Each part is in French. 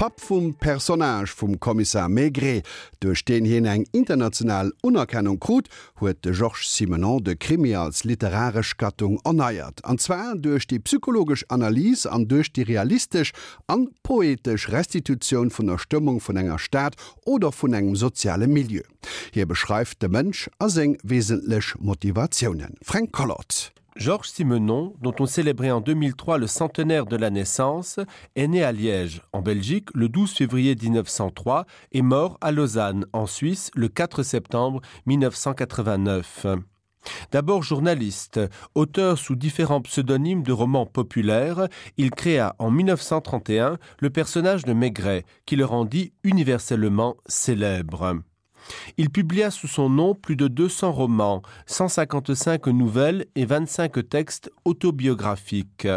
Pap vum Personage vum Kommissar Maigret duch den hien eng international Unerkennung krut, huet de Georges Simonon de Krimi als literarisch Gattung erneiert. Anzwer duch die psychologisch Analyse an duch die realistisch an poetisch Restitution vun der Stimmung vun enger Staat oder vun engem soziale Milieu. Hier beschreift de Mënsch as eng wesentlech Motivationen. Frank Collot. Georges Simenon, dont on célébrait en 2003 le centenaire de la naissance, est né à Liège, en Belgique, le 12 février 1903 et mort à Lausanne, en Suisse, le 4 septembre 1989. D'abord journaliste, auteur sous différents pseudonymes de romans populaires, il créa en 1931 le personnage de Maigret, qui le rendit universellement célèbre. Il publia sous son nom plus de 200 romans, 155 nouvelles et 25 textes autobiographiques.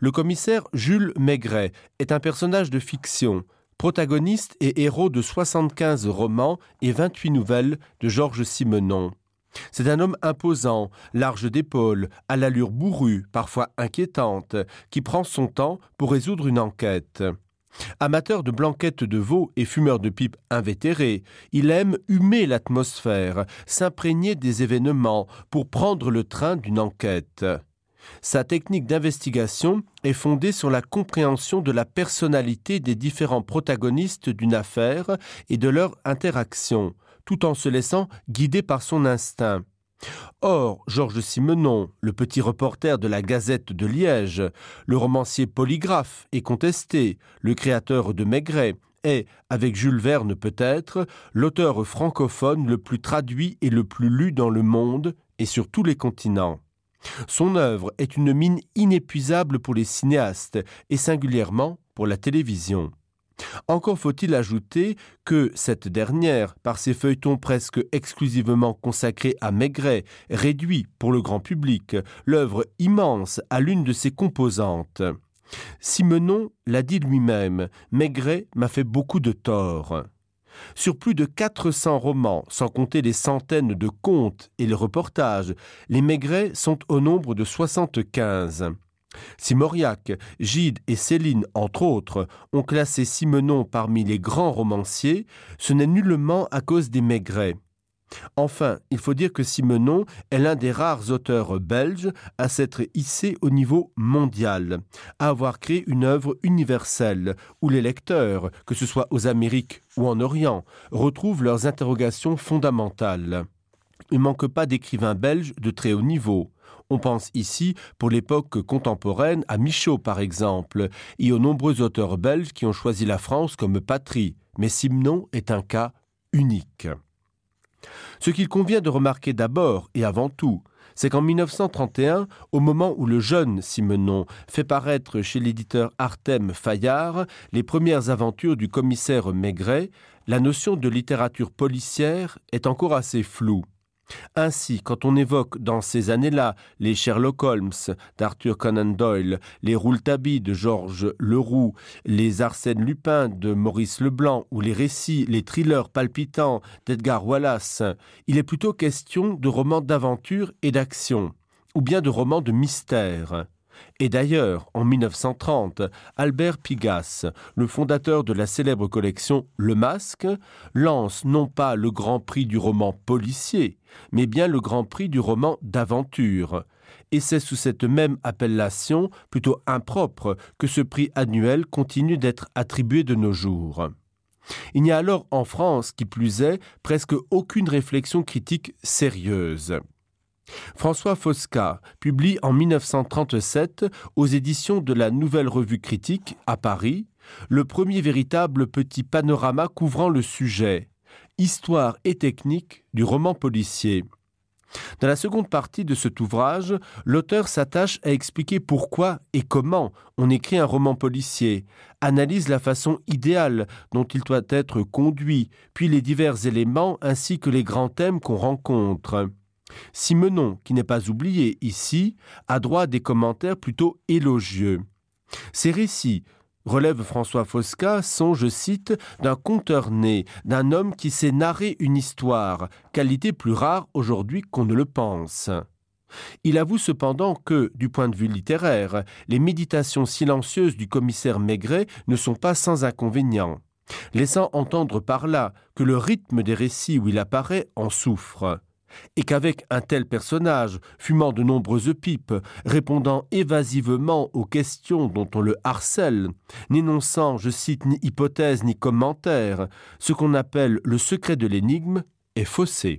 Le commissaire Jules Maigret est un personnage de fiction, protagoniste et héros de 75 romans et 28 nouvelles de Georges Simenon. C'est un homme imposant, large d'épaules, à l'allure bourrue, parfois inquiétante, qui prend son temps pour résoudre une enquête. Amateur de blanquettes de veau et fumeur de pipe invétéré, il aime humer l'atmosphère, s'imprégner des événements pour prendre le train d'une enquête. Sa technique d'investigation est fondée sur la compréhension de la personnalité des différents protagonistes d'une affaire et de leur interaction, tout en se laissant guider par son instinct. Or, Georges Simenon, le petit reporter de la Gazette de Liège, le romancier polygraphe et contesté, le créateur de Maigret, est, avec Jules Verne peut-être, l'auteur francophone le plus traduit et le plus lu dans le monde et sur tous les continents. Son œuvre est une mine inépuisable pour les cinéastes et singulièrement pour la télévision. Encore faut-il ajouter que cette dernière, par ses feuilletons presque exclusivement consacrés à Maigret, réduit pour le grand public l'œuvre immense à l'une de ses composantes. Simenon l'a dit lui-même, Maigret m'a fait beaucoup de tort. Sur plus de 400 romans, sans compter les centaines de contes et les reportages, les Maigrets sont au nombre de 75. Si Mauriac, Gide et Céline, entre autres, ont classé Simenon parmi les grands romanciers, ce n'est nullement à cause des Maigrets. Enfin, il faut dire que Simenon est l'un des rares auteurs belges à s'être hissé au niveau mondial, à avoir créé une œuvre universelle où les lecteurs, que ce soit aux Amériques ou en Orient, retrouvent leurs interrogations fondamentales. Il ne manque pas d'écrivains belges de très haut niveau. On pense ici, pour l'époque contemporaine, à Michaud par exemple, et aux nombreux auteurs belges qui ont choisi la France comme patrie, mais Simon est un cas unique. Ce qu'il convient de remarquer d'abord et avant tout, c'est qu'en 1931, au moment où le jeune Simenon fait paraître chez l'éditeur Artem Fayard les premières aventures du commissaire Maigret, la notion de littérature policière est encore assez floue. Ainsi, quand on évoque dans ces années-là les Sherlock Holmes d'Arthur Conan Doyle, les Rouletabille de Georges Leroux, les Arsène Lupin de Maurice Leblanc ou les récits, les thrillers palpitants d'Edgar Wallace, il est plutôt question de romans d'aventure et d'action, ou bien de romans de mystère. Et d'ailleurs, en 1930, Albert Pigas, le fondateur de la célèbre collection Le Masque, lance non pas le grand prix du roman policier, mais bien le grand prix du roman d'aventure. Et c'est sous cette même appellation, plutôt impropre, que ce prix annuel continue d'être attribué de nos jours. Il n'y a alors en France, qui plus est, presque aucune réflexion critique sérieuse. François Fosca publie en 1937 aux éditions de la Nouvelle Revue Critique à Paris le premier véritable petit panorama couvrant le sujet Histoire et technique du roman policier. Dans la seconde partie de cet ouvrage, l'auteur s'attache à expliquer pourquoi et comment on écrit un roman policier, analyse la façon idéale dont il doit être conduit, puis les divers éléments ainsi que les grands thèmes qu'on rencontre. Simenon, qui n'est pas oublié ici, a droit à des commentaires plutôt élogieux. Ces récits, relève François Fosca, sont, je cite, d'un conteur né, d'un homme qui sait narrer une histoire, qualité plus rare aujourd'hui qu'on ne le pense. Il avoue cependant que, du point de vue littéraire, les méditations silencieuses du commissaire Maigret ne sont pas sans inconvénients, laissant entendre par là que le rythme des récits où il apparaît en souffre et qu'avec un tel personnage, fumant de nombreuses pipes, répondant évasivement aux questions dont on le harcèle, n'énonçant, je cite, ni hypothèse ni commentaire, ce qu'on appelle le secret de l'énigme est faussé.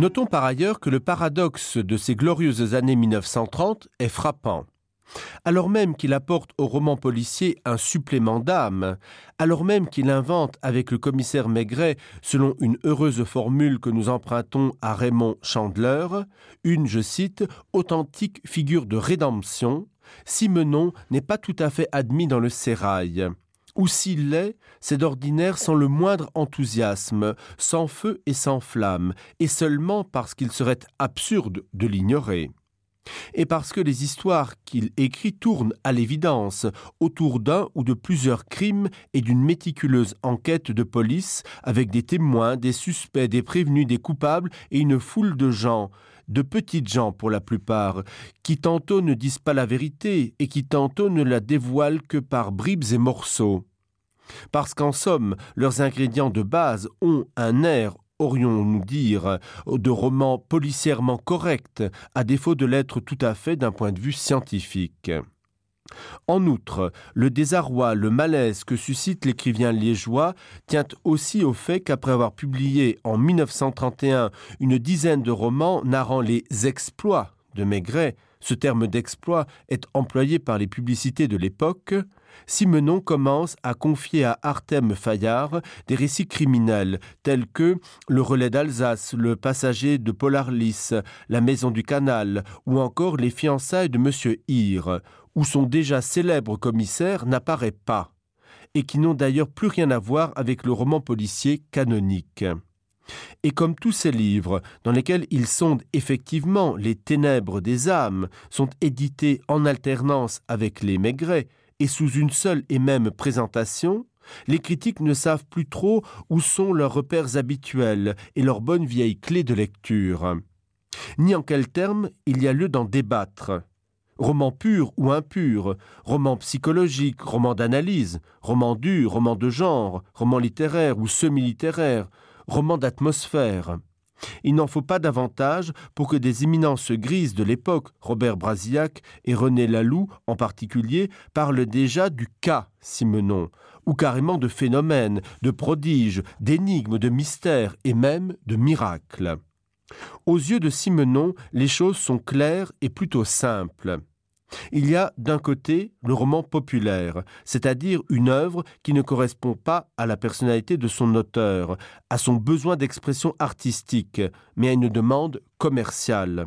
Notons par ailleurs que le paradoxe de ces glorieuses années 1930 est frappant. Alors même qu'il apporte au roman policier un supplément d'âme, alors même qu'il invente avec le commissaire Maigret, selon une heureuse formule que nous empruntons à Raymond Chandler, une, je cite, authentique figure de rédemption, Simenon n'est pas tout à fait admis dans le sérail ou s'il l'est, c'est d'ordinaire sans le moindre enthousiasme, sans feu et sans flamme, et seulement parce qu'il serait absurde de l'ignorer. Et parce que les histoires qu'il écrit tournent à l'évidence autour d'un ou de plusieurs crimes et d'une méticuleuse enquête de police avec des témoins, des suspects, des prévenus, des coupables et une foule de gens, de petites gens pour la plupart, qui tantôt ne disent pas la vérité et qui tantôt ne la dévoilent que par bribes et morceaux. Parce qu'en somme, leurs ingrédients de base ont un air aurions-nous dire, de roman policièrement correct, à défaut de l'être tout à fait d'un point de vue scientifique. En outre, le désarroi, le malaise que suscite l'écrivain liégeois tient aussi au fait qu'après avoir publié en 1931 une dizaine de romans narrant les exploits de Maigret, ce terme d'exploit est employé par les publicités de l'époque, Simenon commence à confier à Artem Fayard des récits criminels tels que le relais d'Alsace, le passager de Polarlis, la maison du canal ou encore les fiançailles de M. Hir, où son déjà célèbre commissaire n'apparaît pas, et qui n'ont d'ailleurs plus rien à voir avec le roman policier canonique. Et comme tous ces livres, dans lesquels ils sondent effectivement les ténèbres des âmes, sont édités en alternance avec les maigrets et sous une seule et même présentation, les critiques ne savent plus trop où sont leurs repères habituels et leurs bonnes vieilles clés de lecture. Ni en quels termes il y a lieu d'en débattre roman pur ou impur, roman psychologique, roman d'analyse, roman dur, roman de genre, roman littéraire ou semi-littéraire, roman d'atmosphère. Il n'en faut pas davantage pour que des éminences grises de l'époque, Robert Brasillac et René Laloux en particulier, parlent déjà du cas Simenon, ou carrément de phénomènes, de prodiges, d'énigmes, de mystères et même de miracles. Aux yeux de Simenon, les choses sont claires et plutôt simples. Il y a d'un côté le roman populaire, c'est-à-dire une œuvre qui ne correspond pas à la personnalité de son auteur, à son besoin d'expression artistique, mais à une demande commerciale.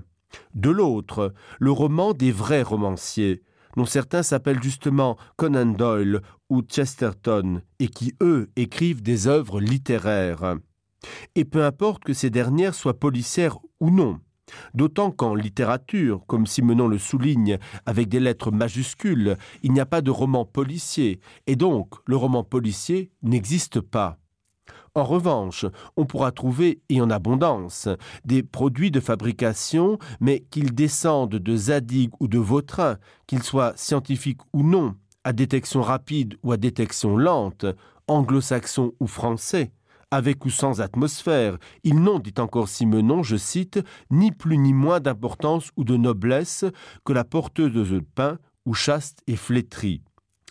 De l'autre, le roman des vrais romanciers, dont certains s'appellent justement Conan Doyle ou Chesterton, et qui, eux, écrivent des œuvres littéraires. Et peu importe que ces dernières soient policières ou non, D'autant qu'en littérature, comme Simenon le souligne avec des lettres majuscules, il n'y a pas de roman policier, et donc le roman policier n'existe pas. En revanche, on pourra trouver, et en abondance, des produits de fabrication, mais qu'ils descendent de Zadig ou de Vautrin, qu'ils soient scientifiques ou non, à détection rapide ou à détection lente, anglo-saxons ou français, avec ou sans atmosphère, ils n'ont, dit encore Simenon, je cite, ni plus ni moins d'importance ou de noblesse que la porteuse de pain ou chaste et flétrie.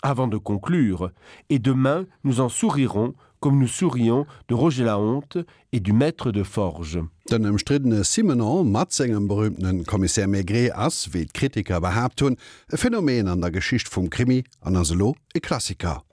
Avant de conclure, et demain nous en sourirons comme nous sourions de Roger la honte et du maître de forge. Den emstridene Simenon mat engem berrümten Kommissär Megré ass wie d Kritiker behaupt hun, Phänomen an der Geschicht vum Krimi an Anselo e Klassiker.